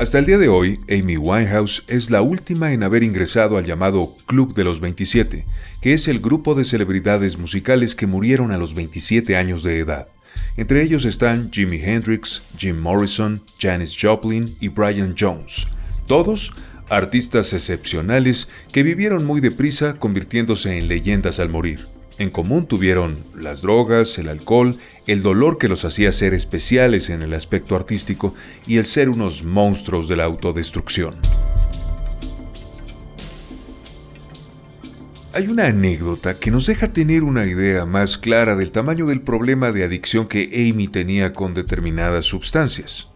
Hasta el día de hoy, Amy Winehouse es la última en haber ingresado al llamado Club de los 27, que es el grupo de celebridades musicales que murieron a los 27 años de edad. Entre ellos están Jimi Hendrix, Jim Morrison, Janis Joplin y Brian Jones. Todos artistas excepcionales que vivieron muy deprisa convirtiéndose en leyendas al morir. En común tuvieron las drogas, el alcohol, el dolor que los hacía ser especiales en el aspecto artístico y el ser unos monstruos de la autodestrucción. Hay una anécdota que nos deja tener una idea más clara del tamaño del problema de adicción que Amy tenía con determinadas sustancias.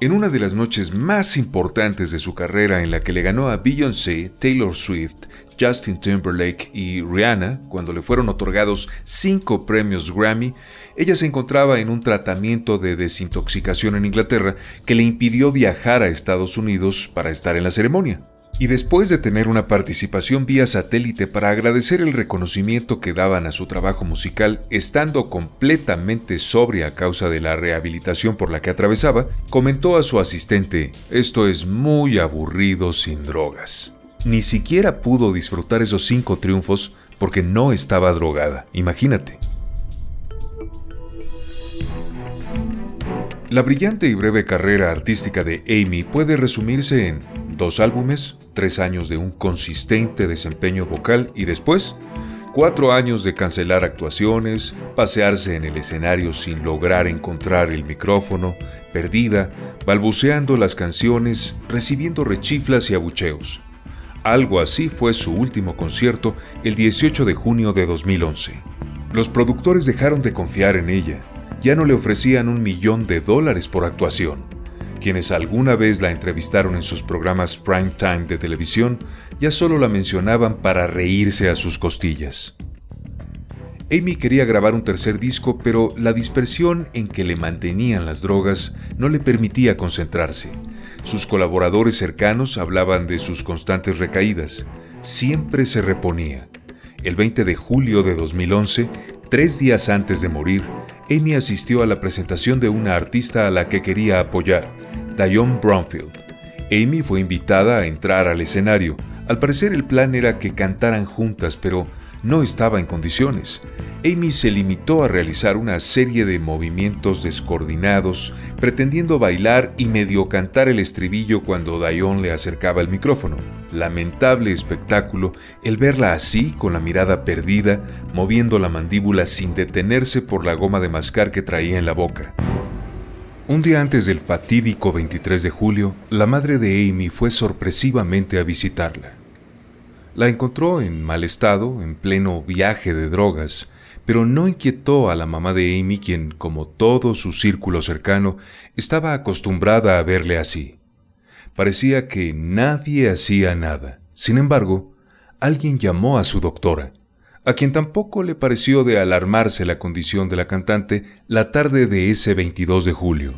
En una de las noches más importantes de su carrera en la que le ganó a Beyoncé, Taylor Swift, Justin Timberlake y Rihanna, cuando le fueron otorgados cinco premios Grammy, ella se encontraba en un tratamiento de desintoxicación en Inglaterra que le impidió viajar a Estados Unidos para estar en la ceremonia y después de tener una participación vía satélite para agradecer el reconocimiento que daban a su trabajo musical, estando completamente sobria a causa de la rehabilitación por la que atravesaba, comentó a su asistente, esto es muy aburrido sin drogas. Ni siquiera pudo disfrutar esos cinco triunfos porque no estaba drogada, imagínate. La brillante y breve carrera artística de Amy puede resumirse en dos álbumes, tres años de un consistente desempeño vocal y después cuatro años de cancelar actuaciones, pasearse en el escenario sin lograr encontrar el micrófono, perdida, balbuceando las canciones, recibiendo rechiflas y abucheos. Algo así fue su último concierto el 18 de junio de 2011. Los productores dejaron de confiar en ella, ya no le ofrecían un millón de dólares por actuación. Quienes alguna vez la entrevistaron en sus programas prime time de televisión ya solo la mencionaban para reírse a sus costillas. Amy quería grabar un tercer disco, pero la dispersión en que le mantenían las drogas no le permitía concentrarse. Sus colaboradores cercanos hablaban de sus constantes recaídas. Siempre se reponía. El 20 de julio de 2011, tres días antes de morir, Amy asistió a la presentación de una artista a la que quería apoyar, Diane Bromfield. Amy fue invitada a entrar al escenario. Al parecer el plan era que cantaran juntas, pero no estaba en condiciones. Amy se limitó a realizar una serie de movimientos descoordinados, pretendiendo bailar y medio cantar el estribillo cuando Dion le acercaba el micrófono. Lamentable espectáculo el verla así, con la mirada perdida, moviendo la mandíbula sin detenerse por la goma de mascar que traía en la boca. Un día antes del fatídico 23 de julio, la madre de Amy fue sorpresivamente a visitarla. La encontró en mal estado, en pleno viaje de drogas, pero no inquietó a la mamá de Amy, quien, como todo su círculo cercano, estaba acostumbrada a verle así. Parecía que nadie hacía nada. Sin embargo, alguien llamó a su doctora, a quien tampoco le pareció de alarmarse la condición de la cantante la tarde de ese 22 de julio.